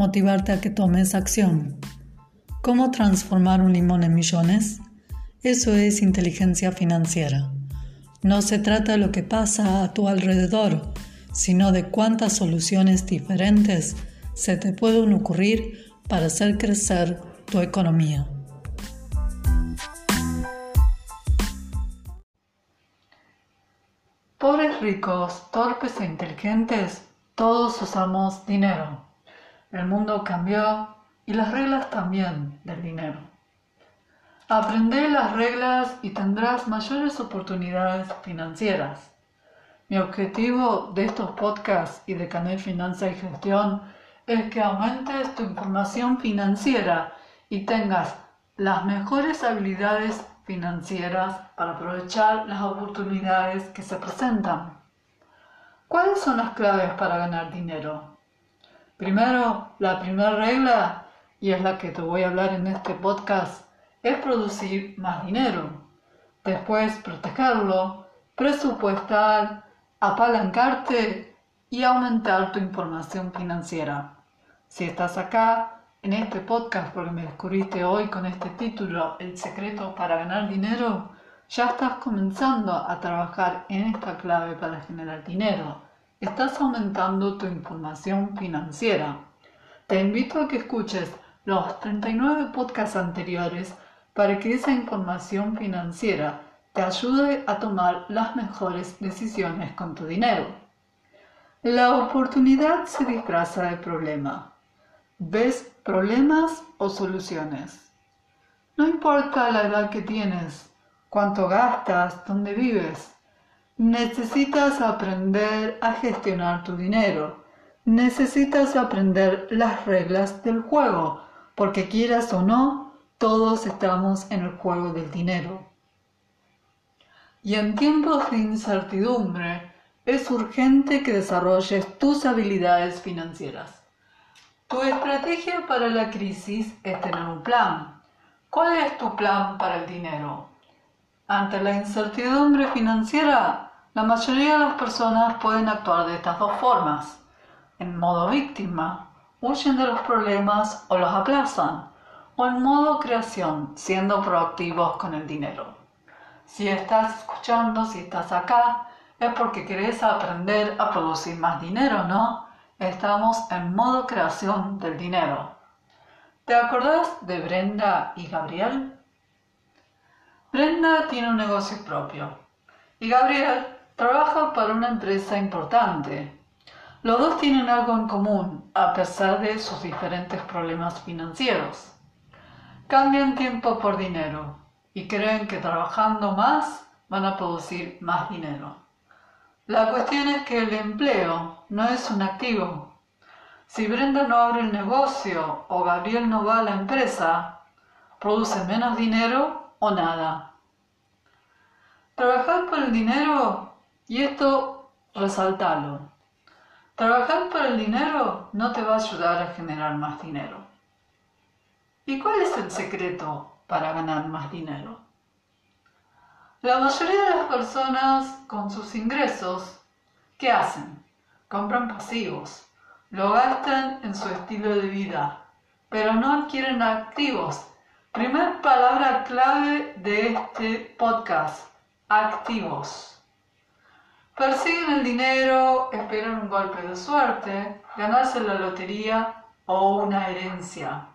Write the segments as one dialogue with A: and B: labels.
A: motivarte a que tomes acción. ¿Cómo transformar un limón en millones? Eso es inteligencia financiera. No se trata de lo que pasa a tu alrededor, sino de cuántas soluciones diferentes se te pueden ocurrir para hacer crecer tu economía. Pobres ricos, torpes e inteligentes, todos usamos dinero. El mundo cambió y las reglas también del dinero. Aprende las reglas y tendrás mayores oportunidades financieras. Mi objetivo de estos podcasts y de Canal Finanza y Gestión es que aumentes tu información financiera y tengas las mejores habilidades financieras para aprovechar las oportunidades que se presentan. ¿Cuáles son las claves para ganar dinero? Primero, la primera regla, y es la que te voy a hablar en este podcast, es producir más dinero. Después, protegerlo, presupuestar, apalancarte y aumentar tu información financiera. Si estás acá en este podcast porque me descubriste hoy con este título, El secreto para ganar dinero, ya estás comenzando a trabajar en esta clave para generar dinero estás aumentando tu información financiera. Te invito a que escuches los 39 podcasts anteriores para que esa información financiera te ayude a tomar las mejores decisiones con tu dinero. La oportunidad se disfraza de problema. ¿Ves problemas o soluciones? No importa la edad que tienes, cuánto gastas, dónde vives, Necesitas aprender a gestionar tu dinero. Necesitas aprender las reglas del juego, porque quieras o no, todos estamos en el juego del dinero. Y en tiempos de incertidumbre, es urgente que desarrolles tus habilidades financieras. Tu estrategia para la crisis es tener un plan. ¿Cuál es tu plan para el dinero? Ante la incertidumbre financiera, la mayoría de las personas pueden actuar de estas dos formas. En modo víctima, huyen de los problemas o los aplazan. O en modo creación, siendo proactivos con el dinero. Si estás escuchando, si estás acá, es porque querés aprender a producir más dinero, ¿no? Estamos en modo creación del dinero. ¿Te acordás de Brenda y Gabriel? Brenda tiene un negocio propio y Gabriel trabaja para una empresa importante. Los dos tienen algo en común, a pesar de sus diferentes problemas financieros. Cambian tiempo por dinero y creen que trabajando más van a producir más dinero. La cuestión es que el empleo no es un activo. Si Brenda no abre el negocio o Gabriel no va a la empresa, produce menos dinero o nada. Trabajar por el dinero y esto, resaltalo. Trabajar por el dinero no te va a ayudar a generar más dinero. ¿Y cuál es el secreto para ganar más dinero? La mayoría de las personas con sus ingresos, ¿qué hacen? Compran pasivos, lo gastan en su estilo de vida, pero no adquieren activos. Primer palabra clave de este podcast, activos. Persiguen el dinero, esperan un golpe de suerte, ganarse la lotería o una herencia.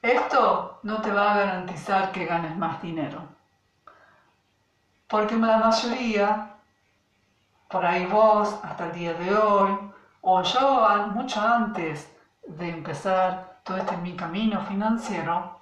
A: Esto no te va a garantizar que ganes más dinero. Porque la mayoría, por ahí vos, hasta el día de hoy, o yo mucho antes de empezar todo este mi camino financiero,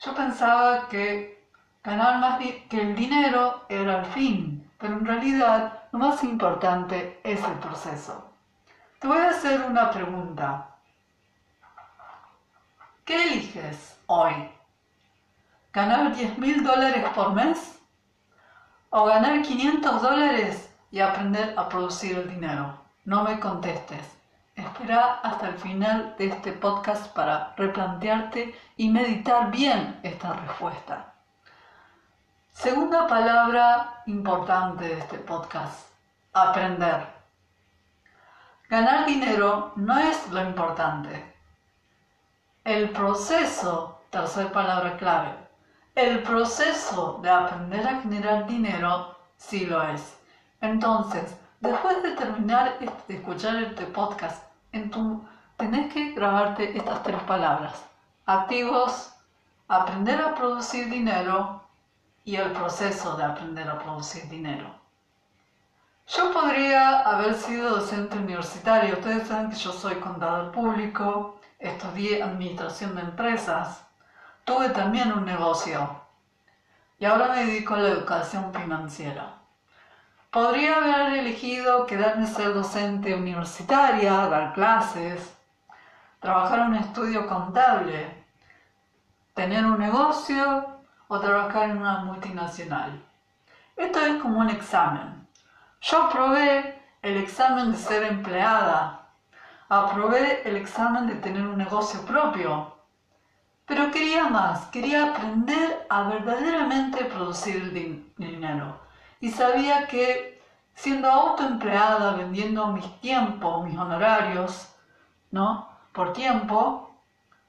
A: yo pensaba que ganar más que el dinero era el fin, pero en realidad lo más importante es el proceso. Te voy a hacer una pregunta. ¿Qué eliges hoy? ¿Ganar 10 mil dólares por mes? ¿O ganar 500 dólares y aprender a producir el dinero? No me contestes. Espera hasta el final de este podcast para replantearte y meditar bien esta respuesta. Segunda palabra importante de este podcast, aprender. Ganar dinero no es lo importante. El proceso, tercera palabra clave, el proceso de aprender a generar dinero sí lo es. Entonces, después de terminar de escuchar este podcast, en tu, tenés que grabarte estas tres palabras. Activos, aprender a producir dinero y el proceso de aprender a producir dinero. Yo podría haber sido docente universitario. Ustedes saben que yo soy contador público, estudié administración de empresas, tuve también un negocio y ahora me dedico a la educación financiera. Podría haber elegido quedarme ser docente universitaria, dar clases, trabajar en un estudio contable, tener un negocio o trabajar en una multinacional. Esto es como un examen. Yo aprobé el examen de ser empleada, aprobé el examen de tener un negocio propio, pero quería más, quería aprender a verdaderamente producir dinero. Y sabía que siendo autoempleada, vendiendo mis tiempos, mis honorarios, ¿no? Por tiempo,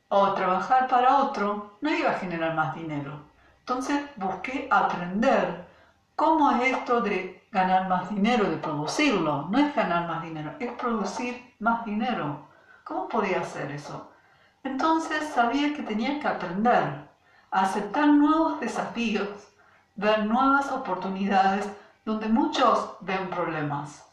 A: o trabajar para otro, no iba a generar más dinero. Entonces busqué aprender cómo es esto de ganar más dinero, de producirlo. No es ganar más dinero, es producir más dinero. ¿Cómo podía hacer eso? Entonces sabía que tenía que aprender a aceptar nuevos desafíos, ver nuevas oportunidades donde muchos ven problemas.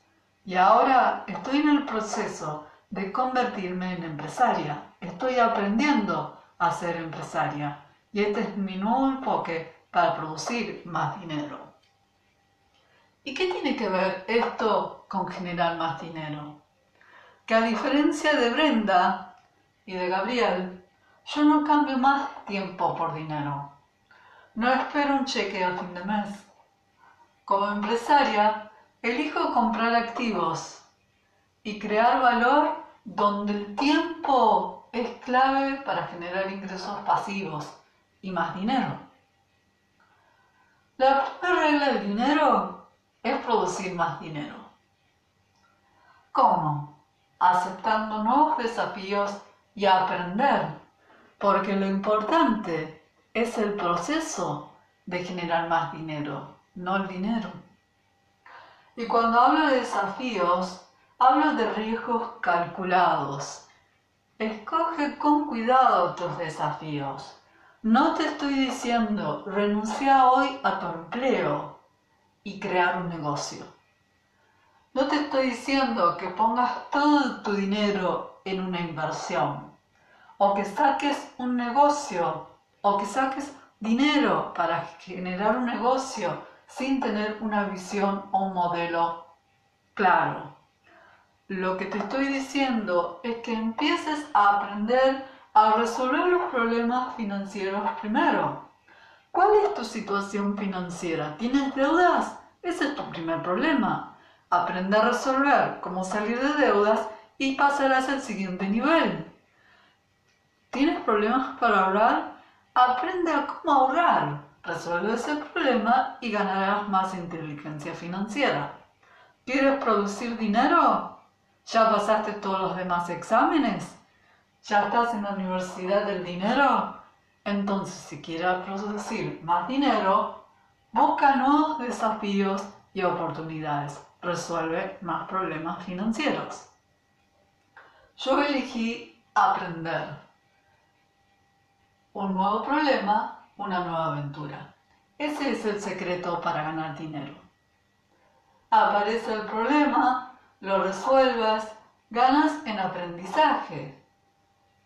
A: Y ahora estoy en el proceso de convertirme en empresaria. Estoy aprendiendo a ser empresaria y este es mi nuevo enfoque para producir más dinero. ¿Y qué tiene que ver esto con generar más dinero? Que a diferencia de Brenda y de Gabriel, yo no cambio más tiempo por dinero. No espero un cheque a fin de mes. Como empresaria, elijo comprar activos y crear valor donde el tiempo es clave para generar ingresos pasivos y más dinero. La primera regla del dinero es producir más dinero. ¿Cómo? Aceptando nuevos desafíos y aprender, porque lo importante es el proceso de generar más dinero, no el dinero. Y cuando hablo de desafíos, hablo de riesgos calculados. Escoge con cuidado tus desafíos. No te estoy diciendo renuncia hoy a tu empleo y crear un negocio. No te estoy diciendo que pongas todo tu dinero en una inversión o que saques un negocio o que saques dinero para generar un negocio sin tener una visión o un modelo claro. Lo que te estoy diciendo es que empieces a aprender a resolver los problemas financieros primero. ¿Cuál es tu situación financiera? ¿Tienes deudas? Ese es tu primer problema. Aprende a resolver cómo salir de deudas y pasarás al siguiente nivel. ¿Tienes problemas para ahorrar? Aprende a cómo ahorrar. Resuelve ese problema y ganarás más inteligencia financiera. ¿Quieres producir dinero? ¿Ya pasaste todos los demás exámenes? ¿Ya estás en la universidad del dinero? Entonces, si quieres producir más dinero, busca nuevos desafíos y oportunidades. Resuelve más problemas financieros. Yo elegí aprender. Un nuevo problema, una nueva aventura. Ese es el secreto para ganar dinero. Aparece el problema, lo resuelvas, ganas en aprendizaje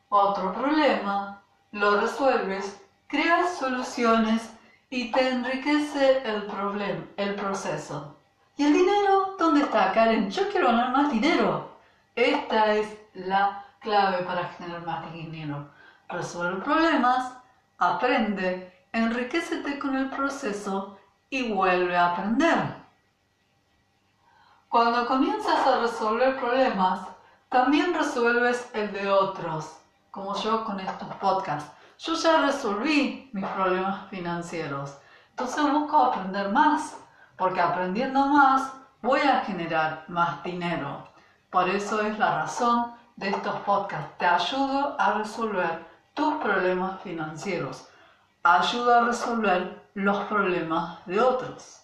A: otro problema, lo resuelves, creas soluciones y te enriquece el problema, el proceso. ¿Y el dinero? ¿Dónde está, Karen? Yo quiero ganar más dinero. Esta es la clave para generar más dinero. resuelve problemas, aprende, enriquecete con el proceso y vuelve a aprender. Cuando comienzas a resolver problemas, también resuelves el de otros, como yo con estos podcasts. Yo ya resolví mis problemas financieros, entonces busco aprender más, porque aprendiendo más voy a generar más dinero. Por eso es la razón de estos podcasts. Te ayudo a resolver tus problemas financieros. Ayuda a resolver los problemas de otros.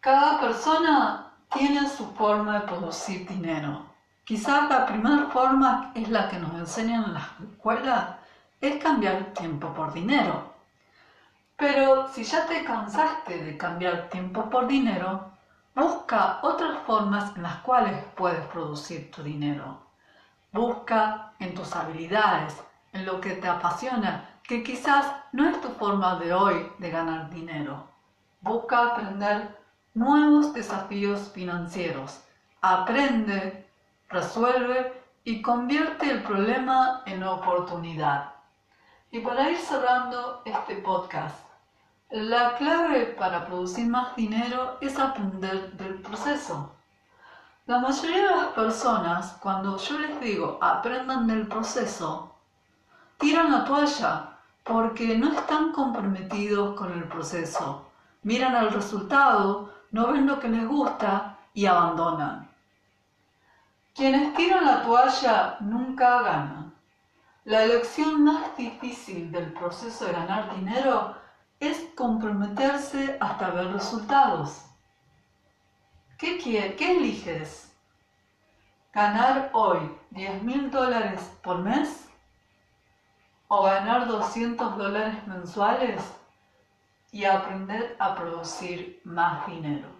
A: Cada persona tiene su forma de producir dinero. Quizás la primera forma es la que nos enseñan en la escuela, es cambiar tiempo por dinero. Pero si ya te cansaste de cambiar tiempo por dinero, busca otras formas en las cuales puedes producir tu dinero. Busca en tus habilidades, en lo que te apasiona, que quizás no es tu forma de hoy de ganar dinero. Busca aprender nuevos desafíos financieros. Aprende, resuelve y convierte el problema en oportunidad. Y para ir cerrando este podcast, la clave para producir más dinero es aprender del proceso. La mayoría de las personas, cuando yo les digo aprendan del proceso, tiran la toalla porque no están comprometidos con el proceso. Miran el resultado, no ven lo que les gusta y abandonan. Quienes tiran la toalla nunca ganan. La elección más difícil del proceso de ganar dinero es comprometerse hasta ver resultados. ¿Qué, ¿Qué eliges? ¿Ganar hoy 10 mil dólares por mes? ¿O ganar 200 dólares mensuales y aprender a producir más dinero?